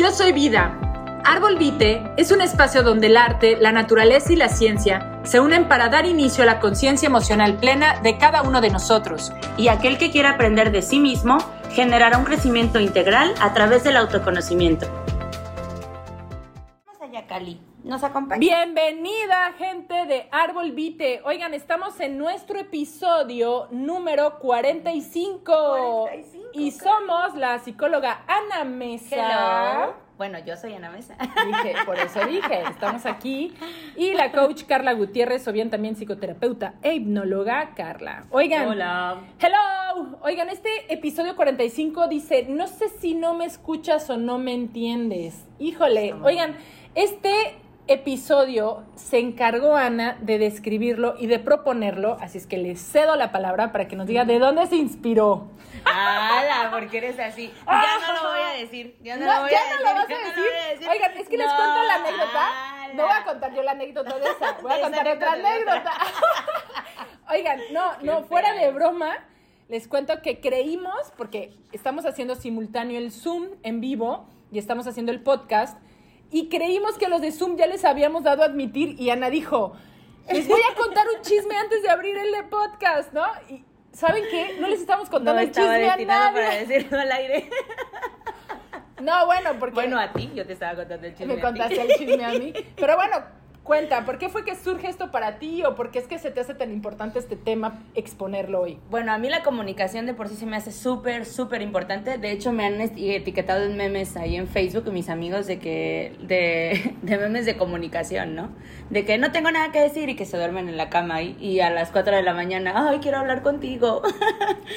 Yo soy Vida. Árbol Vite es un espacio donde el arte, la naturaleza y la ciencia se unen para dar inicio a la conciencia emocional plena de cada uno de nosotros. Y aquel que quiera aprender de sí mismo generará un crecimiento integral a través del autoconocimiento. Vamos allá, Cali. ¿Nos acompaña? Bienvenida, gente de Árbol Vite. Oigan, estamos en nuestro episodio número 45. 45, y somos la psicóloga Ana Mesa. Hello. Bueno, yo soy Ana Mesa. Dije, por eso dije, estamos aquí. Y la coach Carla Gutiérrez, o bien también psicoterapeuta e hipnóloga Carla. Oigan. Hola. Hello. Oigan, este episodio 45 dice, no sé si no me escuchas o no me entiendes. Híjole, oigan, este episodio se encargó Ana de describirlo y de proponerlo, así es que le cedo la palabra para que nos diga de dónde se inspiró. ¡Hala! Porque eres así. Ya no lo voy a decir. Ya no, lo voy ya a no decir. lo vas a no decir. lo voy a decir. Oigan, es que les cuento la anécdota. ala. No voy a contar yo la anécdota de esa. Voy a contar otra anécdota. Oigan, no, no, fuera de broma, les cuento que creímos, porque estamos haciendo simultáneo el Zoom en vivo y estamos haciendo el podcast, y creímos que los de Zoom ya les habíamos dado a admitir, y Ana dijo, les voy a contar un chisme antes de abrir el podcast, ¿no? Y ¿saben qué? No les estamos contando No el chisme a para nadie. decirlo al aire. No, bueno, porque... Bueno, a ti, yo te estaba contando el chisme. Me a ti. contaste el chisme a mí. Pero bueno, cuenta, ¿por qué fue que surge esto para ti o por qué es que se te hace tan importante este tema exponerlo hoy? Bueno, a mí la comunicación de por sí se me hace súper, súper importante. De hecho, me han etiquetado en memes ahí en Facebook mis amigos de que, de, de memes de comunicación, ¿no? De que no tengo nada que decir y que se duermen en la cama y, y a las 4 de la mañana, ay, quiero hablar contigo.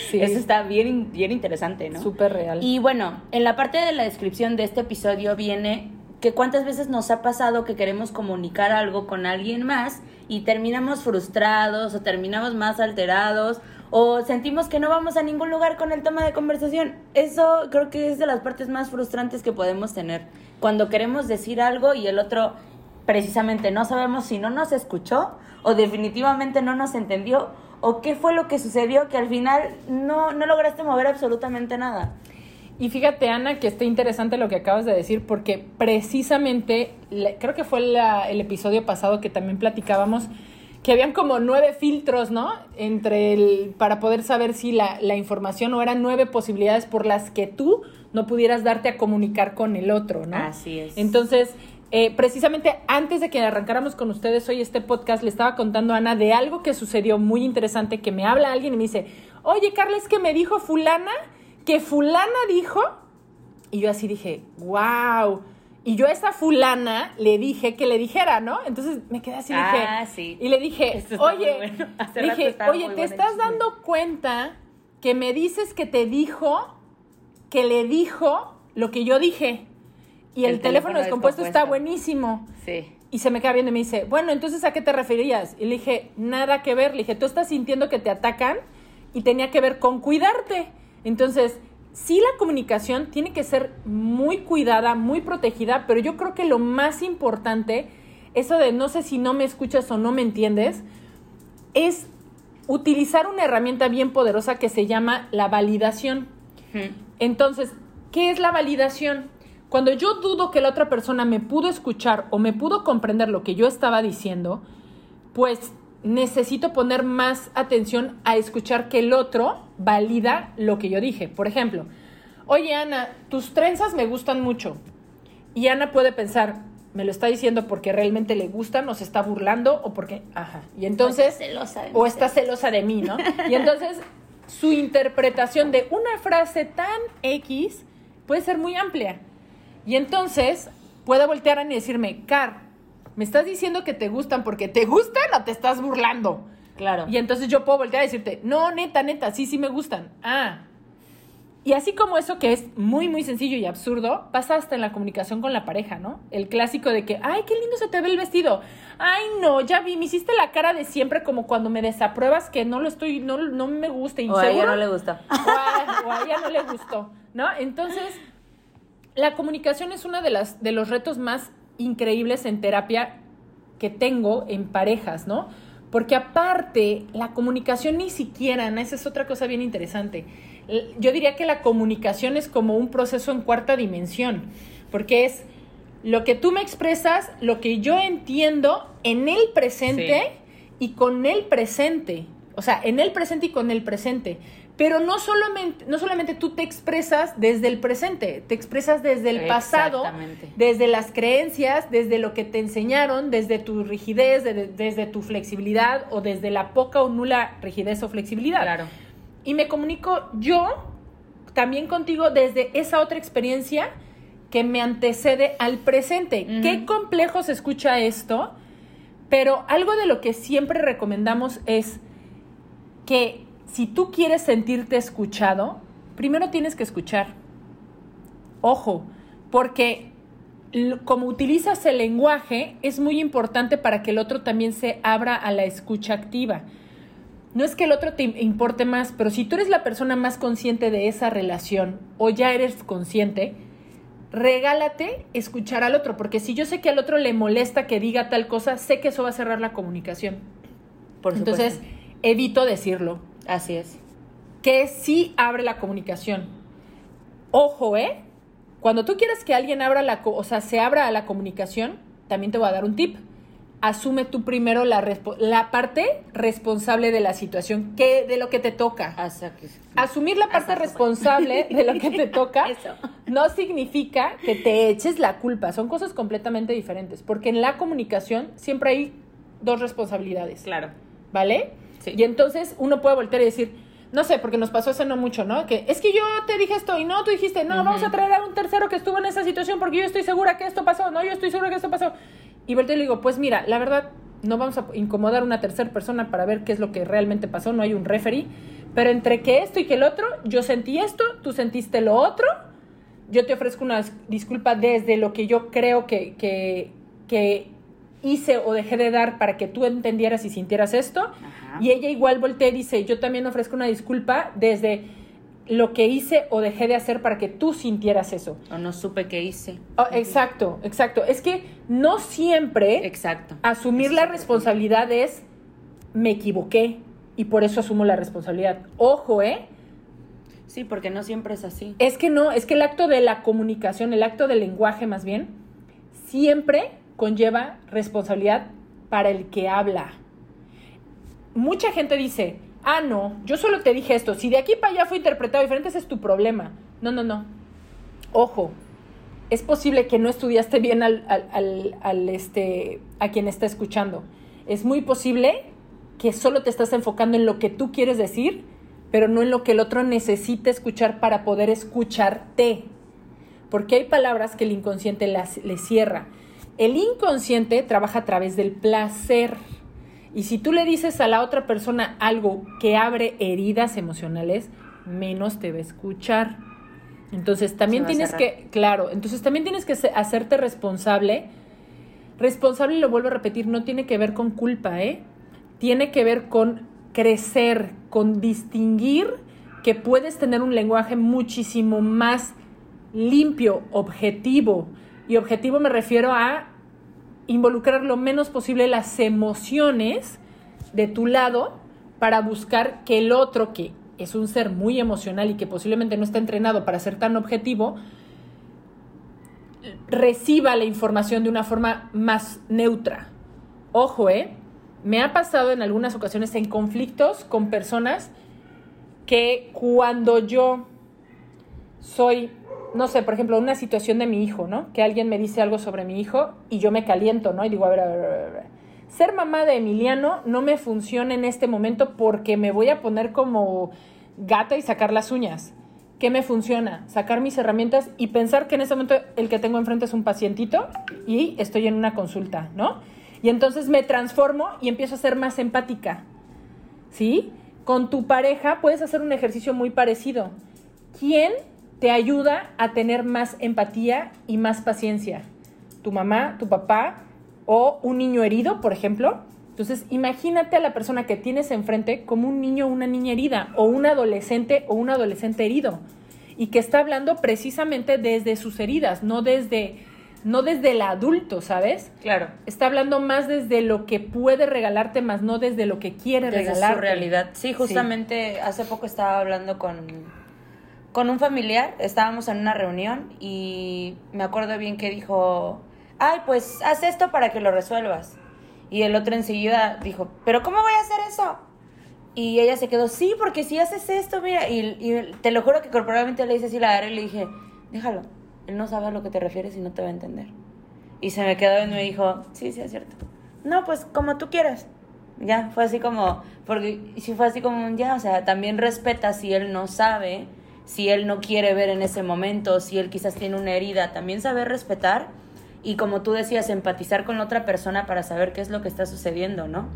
Sí. Eso está bien, bien interesante, ¿no? Súper real. Y bueno, en la parte de la descripción de este episodio viene que cuántas veces nos ha pasado que queremos comunicar algo con alguien más y terminamos frustrados o terminamos más alterados o sentimos que no vamos a ningún lugar con el tema de conversación. Eso creo que es de las partes más frustrantes que podemos tener. Cuando queremos decir algo y el otro precisamente no sabemos si no nos escuchó o definitivamente no nos entendió o qué fue lo que sucedió que al final no, no lograste mover absolutamente nada. Y fíjate, Ana, que está interesante lo que acabas de decir, porque precisamente, creo que fue la- el episodio pasado que también platicábamos, que habían como nueve filtros, ¿no? Entre el, para poder saber si la, la información o eran nueve posibilidades por las que tú no pudieras darte a comunicar con el otro, ¿no? Así es. Entonces, eh, precisamente antes de que arrancáramos con ustedes hoy este podcast, le estaba contando a Ana de algo que sucedió muy interesante, que me habla alguien y me dice, oye, Carla, es que me dijo fulana, que fulana dijo, y yo así dije, wow. Y yo a esa fulana le dije que le dijera, ¿no? Entonces me quedé así, dije, Ah, sí. y le dije, Esto oye, bueno. Dije, oye, ¿te estás chisme". dando cuenta que me dices que te dijo, que le dijo lo que yo dije? Y el, El teléfono teléfono descompuesto está buenísimo. Sí. Y se me queda viendo y me dice, bueno, entonces ¿a qué te referías? Y le dije, nada que ver. Le dije, tú estás sintiendo que te atacan y tenía que ver con cuidarte. Entonces, sí la comunicación tiene que ser muy cuidada, muy protegida, pero yo creo que lo más importante, eso de no sé si no me escuchas o no me entiendes, es utilizar una herramienta bien poderosa que se llama la validación. Entonces, ¿qué es la validación? Cuando yo dudo que la otra persona me pudo escuchar o me pudo comprender lo que yo estaba diciendo, pues necesito poner más atención a escuchar que el otro valida lo que yo dije. Por ejemplo, oye Ana, tus trenzas me gustan mucho. Y Ana puede pensar, me lo está diciendo porque realmente le gustan, o se está burlando, o porque, ajá. Y entonces, celosa de o está celosa de mí, ¿no? Y entonces su interpretación de una frase tan X puede ser muy amplia. Y entonces puede voltear a y decirme, Car, ¿me estás diciendo que te gustan porque te gustan o te estás burlando? Claro. Y entonces yo puedo voltear a decirte, no, neta, neta, sí, sí me gustan. Ah. Y así como eso que es muy, muy sencillo y absurdo, pasa hasta en la comunicación con la pareja, ¿no? El clásico de que, ay, qué lindo se te ve el vestido. Ay, no, ya vi, me hiciste la cara de siempre como cuando me desapruebas que no lo estoy, no, no me gusta. o a ella ¿Inseguro? no le gusta. o a, o a ella no le gustó, ¿no? Entonces, la comunicación es uno de, las, de los retos más increíbles en terapia que tengo en parejas, ¿no? Porque aparte, la comunicación ni siquiera, ¿no? esa es otra cosa bien interesante. Yo diría que la comunicación es como un proceso en cuarta dimensión, porque es lo que tú me expresas, lo que yo entiendo en el presente y con el presente. O sea, en el presente y con el presente. Pero no solamente, no solamente tú te expresas desde el presente, te expresas desde el pasado, desde las creencias, desde lo que te enseñaron, desde tu rigidez, desde tu flexibilidad o desde la poca o nula rigidez o flexibilidad. Claro. Y me comunico yo también contigo desde esa otra experiencia que me antecede al presente. Qué complejo se escucha esto, pero algo de lo que siempre recomendamos es que si tú quieres sentirte escuchado, primero tienes que escuchar. Ojo, porque como utilizas el lenguaje, es muy importante para que el otro también se abra a la escucha activa. No es que el otro te importe más, pero si tú eres la persona más consciente de esa relación o ya eres consciente, regálate escuchar al otro, porque si yo sé que al otro le molesta que diga tal cosa, sé que eso va a cerrar la comunicación. Por Entonces, evito decirlo. Así es. Que sí abre la comunicación. Ojo, ¿eh? Cuando tú quieres que alguien abra la, o sea, se abra a la comunicación, también te voy a dar un tip. Asume tú primero la, la parte responsable de la situación, que, de lo que te toca. Asumir la parte responsable de lo que te toca no significa que te eches la culpa. Son cosas completamente diferentes. Porque en la comunicación siempre hay dos responsabilidades. Claro. ¿Vale? Y entonces uno puede voltear y decir, no sé, porque nos pasó hace no mucho, ¿no? Que es que yo te dije esto y no, tú dijiste, no, vamos a traer a un tercero que estuvo en esa situación porque yo estoy segura que esto pasó, no, yo estoy segura que esto pasó. Y volteo y le digo, pues mira, la verdad, no vamos a incomodar a una tercera persona para ver qué es lo que realmente pasó, no hay un referee, pero entre que esto y que el otro, yo sentí esto, tú sentiste lo otro, yo te ofrezco una disculpa desde lo que yo creo que, que, que hice o dejé de dar para que tú entendieras y sintieras esto. Y ella igual voltea y dice, yo también ofrezco una disculpa desde lo que hice o dejé de hacer para que tú sintieras eso. O no supe qué hice. Oh, exacto, exacto. Es que no siempre exacto. asumir la responsabilidad es me equivoqué y por eso asumo la responsabilidad. Ojo, ¿eh? Sí, porque no siempre es así. Es que no, es que el acto de la comunicación, el acto del lenguaje más bien, siempre conlleva responsabilidad para el que habla. Mucha gente dice, ah, no, yo solo te dije esto, si de aquí para allá fue interpretado diferente, ese es tu problema. No, no, no. Ojo, es posible que no estudiaste bien al, al, este, a quien está escuchando. Es muy posible que solo te estás enfocando en lo que tú quieres decir, pero no en lo que el otro necesita escuchar para poder escucharte. Porque hay palabras que el inconsciente las, le cierra. El inconsciente trabaja a través del placer. Y si tú le dices a la otra persona algo que abre heridas emocionales, menos te va a escuchar. Entonces también tienes que, claro, entonces también tienes que hacerte responsable. Responsable, lo vuelvo a repetir, no tiene que ver con culpa, ¿eh? Tiene que ver con crecer, con distinguir que puedes tener un lenguaje muchísimo más limpio, objetivo, y objetivo me refiero a involucrar lo menos posible las emociones de tu lado para buscar que el otro, que es un ser muy emocional y que posiblemente no está entrenado para ser tan objetivo, reciba la información de una forma más neutra. Ojo, ¿eh? Me ha pasado en algunas ocasiones en conflictos con personas que cuando yo soy no sé, por ejemplo, una situación de mi hijo, ¿no? Que alguien me dice algo sobre mi hijo y yo me caliento, ¿no? Y digo, a ver, a ver, a ver, Ser mamá de Emiliano no me funciona en este momento porque me voy a poner como gata y sacar las uñas. ¿Qué me funciona? Sacar mis herramientas y pensar que en ese momento el que tengo enfrente es un pacientito y estoy en una consulta, ¿no? Y entonces me transformo y empiezo a ser más empática. ¿Sí? Con tu pareja puedes hacer un ejercicio muy parecido. ¿Quién te ayuda a tener más empatía y más paciencia. Tu mamá, tu papá o un niño herido, por ejemplo. Entonces, imagínate a la persona que tienes enfrente como un niño o una niña herida, o un adolescente o un adolescente herido, y que está hablando precisamente desde sus heridas, no desde, no desde el adulto, ¿sabes? Claro. Está hablando más desde lo que puede regalarte, más no desde lo que quiere desde regalarte. su realidad. Sí, justamente hace poco estaba hablando con con un familiar, estábamos en una reunión y me acuerdo bien que dijo, ay, pues haz esto para que lo resuelvas. Y el otro enseguida dijo, pero ¿cómo voy a hacer eso? Y ella se quedó, sí, porque si haces esto, mira, y, y te lo juro que corporalmente le hice así la agarré y le dije, déjalo, él no sabe a lo que te refieres y no te va a entender. Y se me quedó y me dijo, sí, sí, es cierto. No, pues como tú quieras. Ya, fue así como, porque si fue así como, ya, o sea, también respeta si él no sabe, si él no quiere ver en ese momento, si él quizás tiene una herida, también saber respetar y como tú decías, empatizar con la otra persona para saber qué es lo que está sucediendo, ¿no?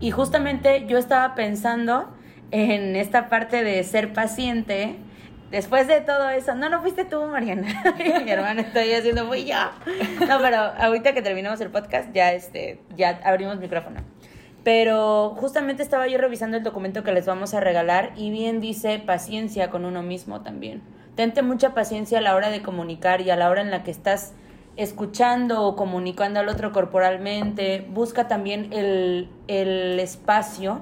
Y justamente yo estaba pensando en esta parte de ser paciente. Después de todo eso, no, no fuiste tú, Mariana. Mi hermana estoy haciendo, fui yo. No, pero ahorita que terminamos el podcast, ya, este, ya abrimos micrófono. Pero justamente estaba yo revisando el documento que les vamos a regalar y bien dice paciencia con uno mismo también. Tente mucha paciencia a la hora de comunicar y a la hora en la que estás escuchando o comunicando al otro corporalmente. Busca también el, el espacio,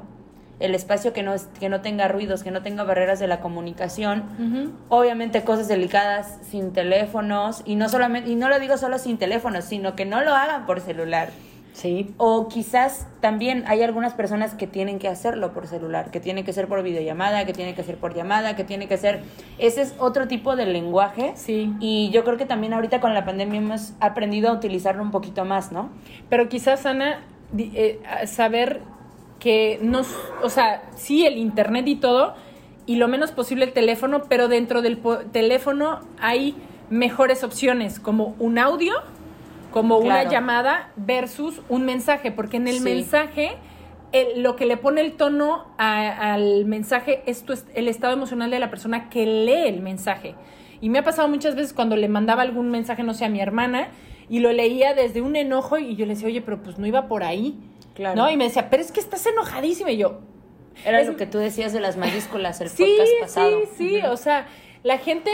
el espacio que no, que no tenga ruidos, que no tenga barreras de la comunicación. Obviamente cosas delicadas sin teléfonos y no solamente y no lo digo solo sin teléfonos, sino que no lo hagan por celular. Sí. O quizás también hay algunas personas que tienen que hacerlo por celular, que tiene que ser por videollamada, que tiene que ser por llamada, que tiene que ser... Ese es otro tipo de lenguaje. Sí. Y yo creo que también ahorita con la pandemia hemos aprendido a utilizarlo un poquito más, ¿no? Pero quizás, Ana, eh, saber que nos, o sea, sí el internet y todo, y lo menos posible el teléfono, pero dentro del teléfono hay mejores opciones, como un audio, como una llamada versus un mensaje, porque en el Sí. mensaje el- lo que le pone el tono a- al mensaje es tu el estado emocional de la persona que lee el mensaje. Y me ha pasado muchas veces cuando le mandaba algún mensaje, no sé, a mi hermana, y lo leía desde un enojo y yo le decía, oye, pero pues no iba por ahí. Claro. ¿No? Y me decía, pero es que estás enojadísima. Y yo, Era Es- lo que tú decías de las mayúsculas el sí, podcast pasado. sí, sí. O sea, la gente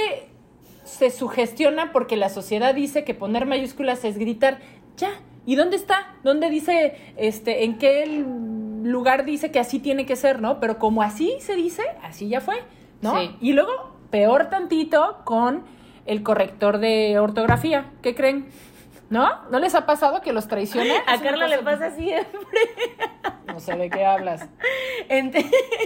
se sugestiona porque la sociedad dice que poner mayúsculas es gritar, ya. ¿Y dónde está? ¿Dónde dice, este, en qué lugar dice que así tiene que ser, no? Pero como así se dice, así ya fue, ¿no? Sí. Y luego, peor tantito con el corrector de ortografía. ¿Qué creen? ¿No? ¿No les ha pasado que los traiciona? A Carla le pasa siempre. No sé de qué hablas. En,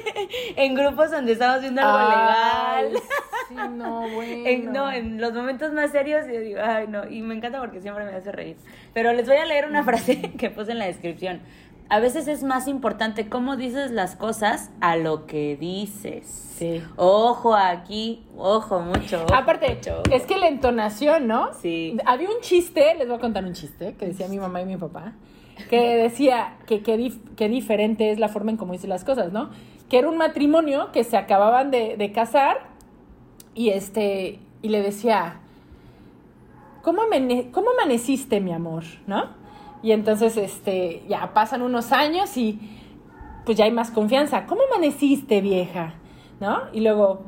en grupos donde estamos viendo algo Ay, legal. Sí, no, bueno. En, no, en los momentos más serios yo digo, ay, no, y me encanta porque siempre me hace reír. Pero les voy a leer una frase que puse en la descripción. A veces es más importante cómo dices las cosas a lo que dices. Sí. Ojo aquí, ojo mucho. ojo Aparte, mucho, es que la entonación, ¿no? Sí. Había un chiste, les voy a contar un chiste, que decía mi mamá y mi papá, que decía que qué dif- diferente es la forma en cómo dice las cosas, ¿no? Que era un matrimonio que se acababan de, de casar y este y le decía, ¿cómo, amane- ¿cómo amaneciste, mi amor? ¿No? Y entonces, este, ya pasan unos años y pues ya hay más confianza. ¿Cómo amaneciste, vieja? ¿No? Y luego,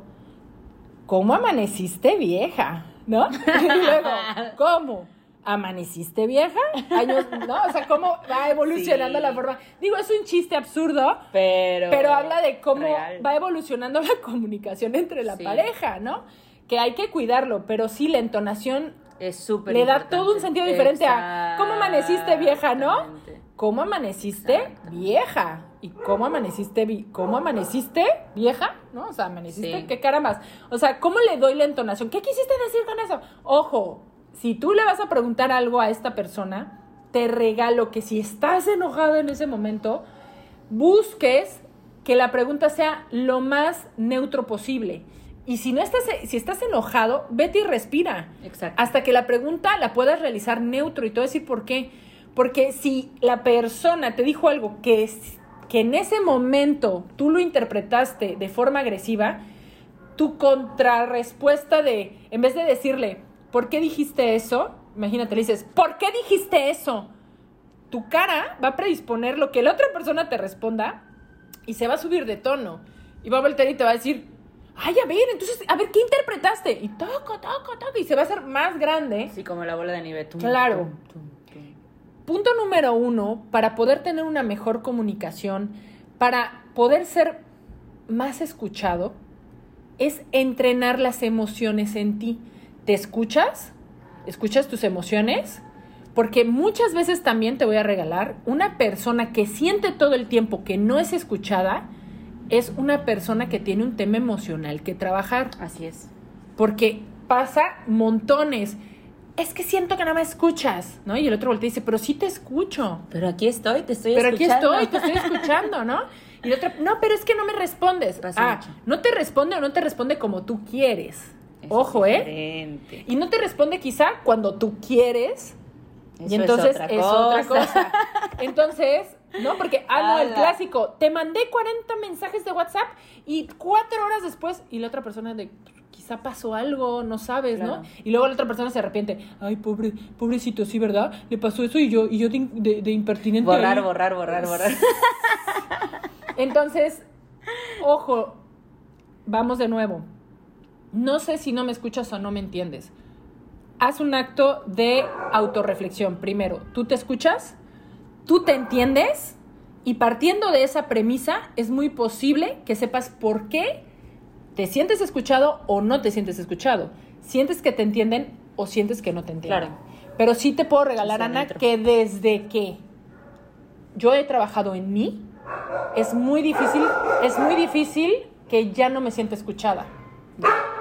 ¿cómo amaneciste, vieja? ¿No? Y luego, ¿cómo? ¿Amaneciste vieja? Años, ¿no? O sea, cómo va evolucionando Sí. la forma. Digo, es un chiste absurdo, Pero, pero habla de cómo real. va evolucionando la comunicación entre la Sí. pareja, ¿no? Que hay que cuidarlo, pero sí, la entonación Es súper le da todo un sentido diferente a ¿cómo amaneciste vieja, no? ¿Cómo amaneciste vieja? ¿Y cómo amaneciste vi- cómo amaneciste vieja? ¿No? O sea, amaneciste, Sí. qué cara más. O sea, ¿cómo le doy la entonación? ¿Qué quisiste decir con eso? Ojo, si tú le vas a preguntar algo a esta persona, te regalo que si estás enojado en ese momento, busques que la pregunta sea lo más neutro posible. Y si no estás, si estás enojado, vete y respira. Exacto. Hasta que la pregunta la puedas realizar neutro y te voy a decir por qué. Porque si la persona te dijo algo que, es- que en ese momento tú lo interpretaste de forma agresiva, tu contrarrespuesta de, en vez de decirle, ¿por qué dijiste eso? Imagínate, le dices, ¿por qué dijiste eso? Tu cara va a predisponer lo que la otra persona te responda y se va a subir de tono. Y va a voltear y te va a decir, ay, a ver, entonces, a ver, ¿qué interpretaste? Y toco, toco, toco, y se va a hacer más grande. Sí, como la bola de nieve. Tum, Claro. tum, tum, tum. Punto número uno, para poder tener una mejor comunicación, para poder ser más escuchado, es entrenar las emociones en ti. ¿Te escuchas? ¿Escuchas tus emociones? Porque muchas veces también te voy a regalar una persona que siente todo el tiempo que no es escuchada, es una persona que tiene un tema emocional que trabajar. Así es. Porque pasa montones. Es que siento que no me escuchas, ¿no? Y el otro voltea y dice, pero sí te escucho. Pero aquí estoy, te estoy Pero escuchando. aquí estoy, te estoy escuchando, ¿no? Y el otro, no, pero es que no me respondes. Pasa ah, mucho. no te responde o no te responde como tú quieres. Ojo, ¿eh? Y no te responde quizá cuando tú quieres. Eso y entonces es otra es otra cosa. cosa. Entonces, ¿no? Porque, ah, no, el clásico, te mandé 40 mensajes de WhatsApp y cuatro horas después, y la otra persona de, quizá pasó algo, no sabes, ¿no? Y luego la otra persona se arrepiente, ay, pobre, pobrecito, sí, ¿verdad? Le pasó eso y yo, y yo de, de- de impertinente. Borrar, ahí". borrar, borrar, borrar. Entonces, ojo, vamos de nuevo. No sé si no me escuchas o no me entiendes. Haz un acto de autorreflexión. Primero, ¿tú te escuchas? ¿Tú te entiendes? Y partiendo de esa premisa, es muy posible que sepas por qué te sientes escuchado o no te sientes escuchado. ¿Sientes que te entienden o sientes que no te entienden? Claro. Pero sí te puedo regalar, Sí, Ana, que desde que yo he trabajado en mí, es muy difícil, es muy difícil que ya no me sienta escuchada.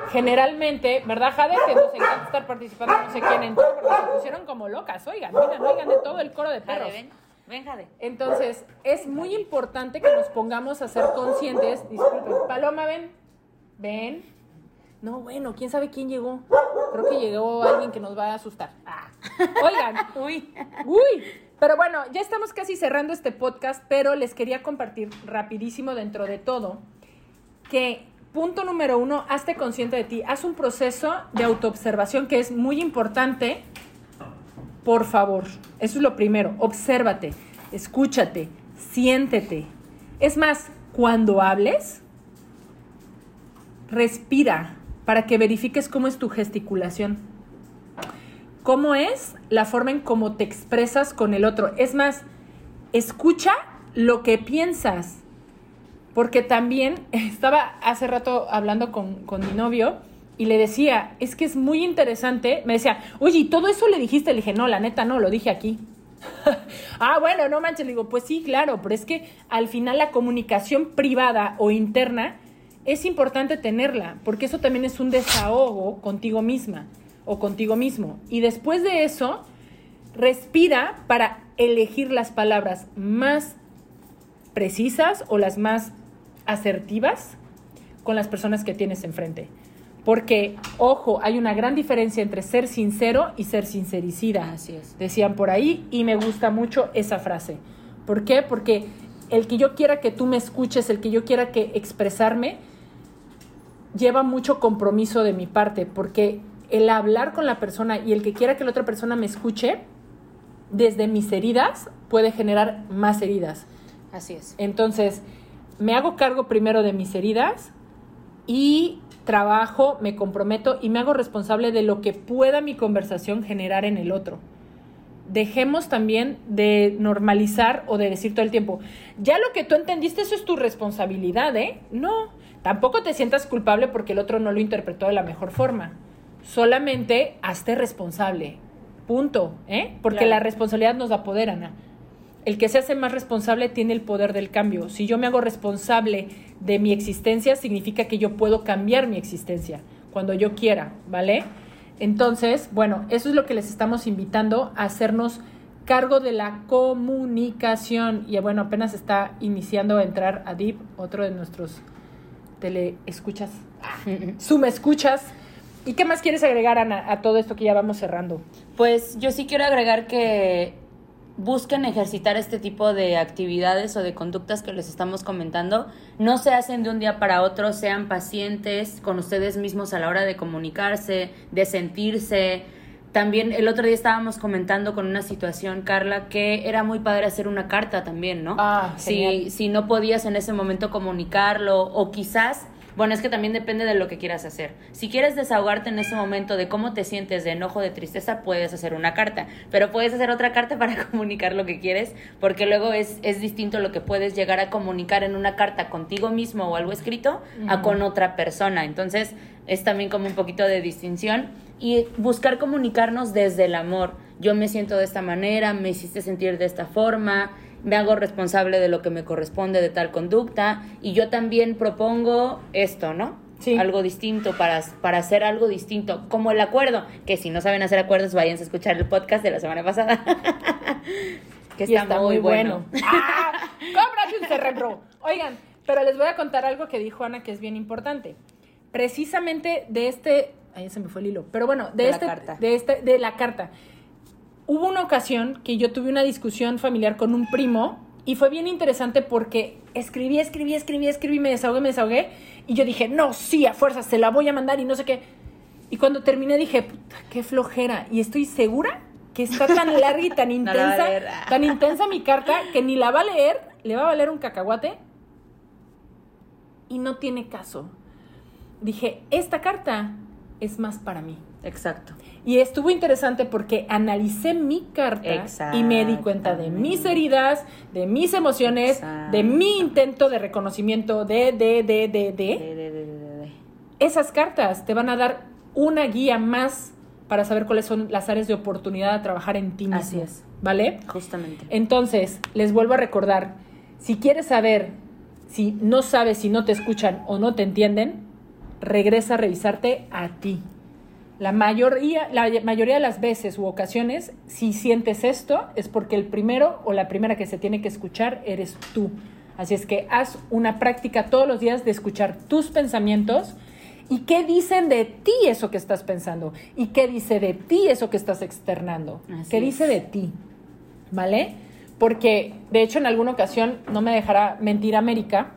Generalmente, ¿verdad, Jade? Que nos encanta estar participando, no sé quién entró, porque se pusieron como locas. Oigan, oigan, oigan de todo el coro de perros. Ven, Jade. Entonces, es muy importante que nos pongamos a ser conscientes. Disculpen, Paloma, ven. Ven. No, bueno, quién sabe quién llegó. Creo que llegó alguien que nos va a asustar. Ah. Oigan, Uy. Uy, pero bueno, ya estamos casi cerrando este podcast, pero les quería compartir rapidísimo dentro de todo que punto número uno, hazte consciente de ti, haz un proceso de autoobservación que es muy importante. Por favor, eso es lo primero, obsérvate, escúchate, siéntete. Es más, cuando hables, respira para que verifiques cómo es tu gesticulación cómo es la forma en cómo te expresas con el otro. Es más, escucha lo que piensas. Porque también estaba hace rato hablando con, con mi novio y le decía, es que es muy interesante. Me decía, oye, ¿y todo eso le dijiste? Le dije, no, la neta no, lo dije aquí. ah, bueno, no manches. Le digo, pues sí, claro, pero es que al final la comunicación privada o interna es importante tenerla, porque eso también es un desahogo contigo misma o contigo mismo. Y después de eso, respira para elegir las palabras más precisas o las más asertivas con las personas que tienes enfrente. Porque, ojo, hay una gran diferencia entre ser sincero y ser sincericida. Así es. Decían por ahí y me gusta mucho esa frase. ¿Por qué? Porque el que yo quiera que tú me escuches, el que yo quiera que expresarme, lleva mucho compromiso de mi parte, porque el hablar con la persona y el que quiera que la otra persona me escuche, desde mis heridas puede generar más heridas. Así es. Entonces, me hago cargo primero de mis heridas y trabajo, me comprometo y me hago responsable de lo que pueda mi conversación generar en el otro. Dejemos también de normalizar o de decir todo el tiempo, ya lo que tú entendiste, eso es tu responsabilidad, ¿eh? No, tampoco te sientas culpable porque el otro no lo interpretó de la mejor forma. Solamente hazte responsable. Punto, ¿eh? Porque Claro. la responsabilidad nos da poder, Ana. El que se hace más responsable tiene el poder del cambio. Si yo me hago responsable de mi existencia, significa que yo puedo cambiar mi existencia cuando yo quiera, ¿vale? Entonces, bueno, eso es lo que les estamos invitando a hacernos cargo de la comunicación. Y bueno, apenas está iniciando a entrar Adib, otro de nuestros teleescuchas, suma escuchas. ¿Y qué más quieres agregar, Ana, a todo esto que ya vamos cerrando? Pues yo sí quiero agregar que busquen ejercitar este tipo de actividades o de conductas que les estamos comentando. No se hacen de un día para otro, sean pacientes con ustedes mismos a la hora de comunicarse, de sentirse. También el otro día estábamos comentando con una situación, Carla, que era muy padre hacer una carta también, ¿no? Ah, si, si no podías en ese momento comunicarlo o quizás Bueno, es que también depende de lo que quieras hacer. Si quieres desahogarte en ese momento de cómo te sientes de enojo, de tristeza, puedes hacer una carta. Pero puedes hacer otra carta para comunicar lo que quieres, porque luego es, es distinto lo que puedes llegar a comunicar en una carta contigo mismo o algo escrito a con otra persona. Entonces, es también como un poquito de distinción y buscar comunicarnos desde el amor. Yo me siento de esta manera, me hiciste sentir de esta forma, me hago responsable de lo que me corresponde de tal conducta y yo también propongo esto, ¿no? Sí. Algo distinto para, para hacer algo distinto, como el acuerdo, que si no saben hacer acuerdos, vayan a escuchar el podcast de la semana pasada. que está, muy bueno. ¡Ah! ¡Cómprate un cerebro! Oigan, pero les voy a contar algo que dijo Ana que es bien importante. Precisamente de este. Ahí se me fue el hilo. Pero bueno, de, De la este. carta. De este, de la carta. Hubo una ocasión que yo tuve una discusión familiar con un primo y fue bien interesante porque escribí, escribí, escribí, escribí, me desahogué, me desahogué. Y yo dije, no, sí, a fuerza, se la voy a mandar y no sé qué. Y cuando terminé dije, puta, qué flojera. Y estoy segura que está tan larga y tan No intensa, leer. tan intensa mi carta que ni la va a leer, le va a valer un cacahuate y no tiene caso. Dije, esta carta es más para mí. Exacto. Y estuvo interesante porque analicé mi carta y me di cuenta de mis heridas, de mis emociones, de mi intento de reconocimiento, de, de, de, de, de. De- de- de- de- de- de. Esas cartas te van a dar una guía más para saber cuáles son las áreas de oportunidad a trabajar en ti mismo. Así es. ¿Vale? Justamente. Entonces, les vuelvo a recordar, si quieres saber si no sabes, si no te escuchan o no te entienden, regresa a revisarte a ti. La mayoría, la mayoría de las veces u ocasiones, si sientes esto, es porque el primero o la primera que se tiene que escuchar eres tú. Así es que haz una práctica todos los días de escuchar tus pensamientos y qué dicen de ti eso que estás pensando y qué dice de ti eso que estás externando. Así ¿Qué es. dice de ti? ¿Vale? Porque, de hecho, en alguna ocasión, no me dejará mentir América,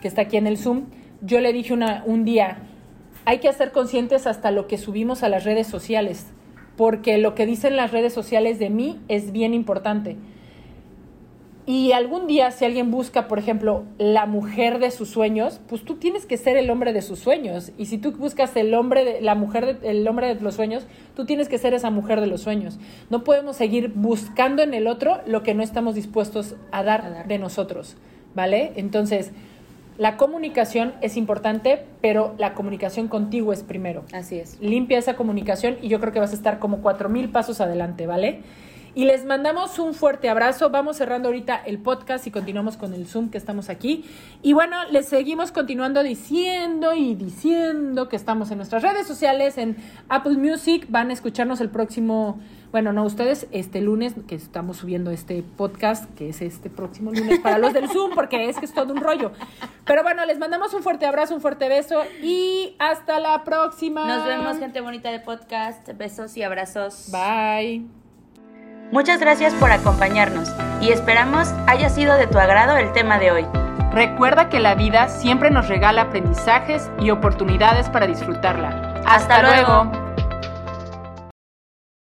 que está aquí en el Zoom, yo le dije una, un día, hay que ser conscientes hasta lo que subimos a las redes sociales, porque lo que dicen las redes sociales de mí es bien importante. Y algún día, si alguien busca, por ejemplo, la mujer de sus sueños, pues tú tienes que ser el hombre de sus sueños. Y si tú buscas el hombre de, la mujer de- el hombre de los sueños, tú tienes que ser esa mujer de los sueños. No podemos seguir buscando en el otro lo que no estamos dispuestos a dar, A dar. de nosotros, ¿vale? Entonces, la comunicación es importante, pero la comunicación contigo es primero Así es. limpia esa comunicación y yo creo que vas a estar como cuatro mil pasos adelante, ¿vale? Y les mandamos un fuerte abrazo. Vamos cerrando ahorita el podcast y continuamos con el Zoom que estamos aquí. Y bueno, les seguimos continuando diciendo y diciendo que estamos en nuestras redes sociales, en Apple Music. Van a escucharnos el próximo, bueno, no ustedes, este lunes que estamos subiendo este podcast, que es este próximo lunes para los del Zoom, porque es que es todo un rollo. Pero bueno, les mandamos un fuerte abrazo, un fuerte beso y hasta la próxima. Nos vemos, gente bonita de podcast. Besos y abrazos. Bye. Muchas gracias por acompañarnos y esperamos haya sido de tu agrado el tema de hoy. Recuerda que la vida siempre nos regala aprendizajes y oportunidades para disfrutarla. Hasta luego.